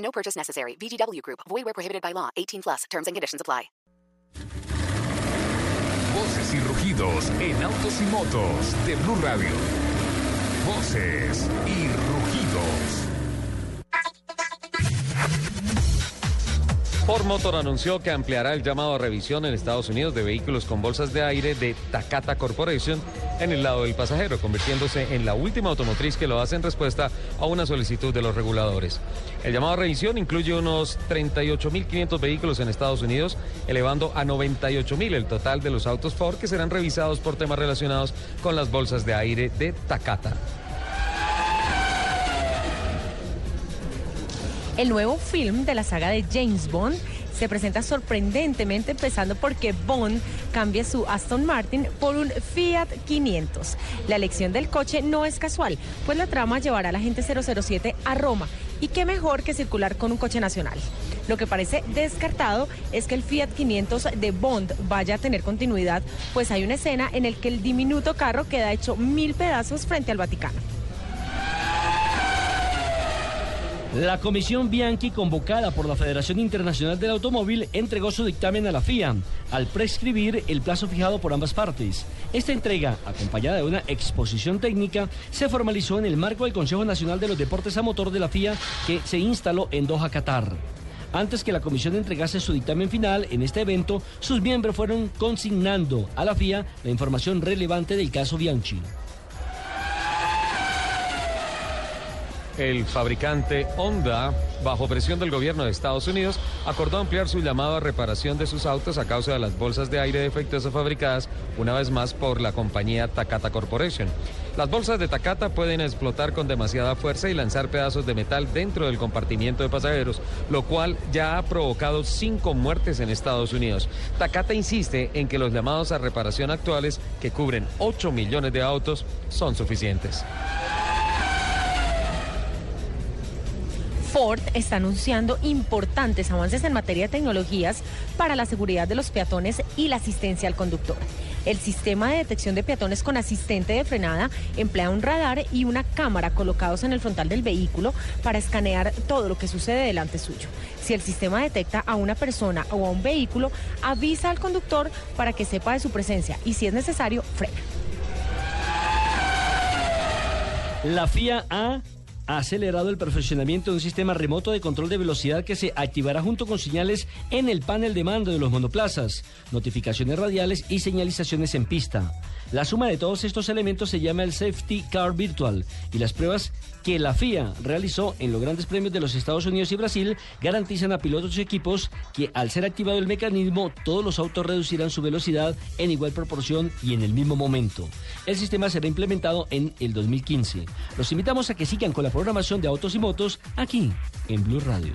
No purchase necessary. VGW Group. Void where prohibited by law. 18 plus. Terms and conditions apply. Voces y rugidos en autos y motos de Blue Radio. Voces y rugidos. Ford Motor anunció que ampliará el llamado a revisión en Estados Unidos de vehículos con bolsas de aire de Takata Corporation en el lado del pasajero, convirtiéndose en la última automotriz que lo hace en respuesta a una solicitud de los reguladores. El llamado a revisión incluye unos 38.500 vehículos en Estados Unidos, elevando a 98.000 el total de los autos Ford que serán revisados por temas relacionados con las bolsas de aire de Takata. El nuevo film de la saga de James Bond se presenta sorprendentemente empezando porque Bond cambia su Aston Martin por un Fiat 500. La elección del coche no es casual, pues la trama llevará a la gente 007 a Roma y qué mejor que circular con un coche nacional. Lo que parece descartado es que el Fiat 500 de Bond vaya a tener continuidad, pues hay una escena en la que el diminuto carro queda hecho mil pedazos frente al Vaticano. La comisión Bianchi, convocada por la Federación Internacional del Automóvil, entregó su dictamen a la FIA al prescribir el plazo fijado por ambas partes. Esta entrega, acompañada de una exposición técnica, se formalizó en el marco del Consejo Nacional de los Deportes a Motor de la FIA que se instaló en Doha, Qatar. Antes que la comisión entregase su dictamen final en este evento, sus miembros fueron consignando a la FIA la información relevante del caso Bianchi. El fabricante Honda, bajo presión del gobierno de Estados Unidos, acordó ampliar su llamado a reparación de sus autos a causa de las bolsas de aire defectuosas fabricadas una vez más por la compañía Takata Corporation. Las bolsas de Takata pueden explotar con demasiada fuerza y lanzar pedazos de metal dentro del compartimiento de pasajeros, lo cual ya ha provocado cinco muertes en Estados Unidos. Takata insiste en que los llamados a reparación actuales, que cubren 8 millones de autos, son suficientes. Ford está anunciando importantes avances en materia de tecnologías para la seguridad de los peatones y la asistencia al conductor. El sistema de detección de peatones con asistente de frenada emplea un radar y una cámara colocados en el frontal del vehículo para escanear todo lo que sucede delante suyo. Si el sistema detecta a una persona o a un vehículo, avisa al conductor para que sepa de su presencia y si es necesario, frena. La FIA ha ha acelerado el perfeccionamiento de un sistema remoto de control de velocidad que se activará junto con señales en el panel de mando de los monoplazas, notificaciones radiales y señalizaciones en pista. La suma de todos estos elementos se llama el Safety Car Virtual y las pruebas que la FIA realizó en los grandes premios de los Estados Unidos y Brasil garantizan a pilotos y equipos que al ser activado el mecanismo todos los autos reducirán su velocidad en igual proporción y en el mismo momento. El sistema será implementado en el 2015. Los invitamos a que sigan con la programación de Autos y Motos aquí en Blue Radio.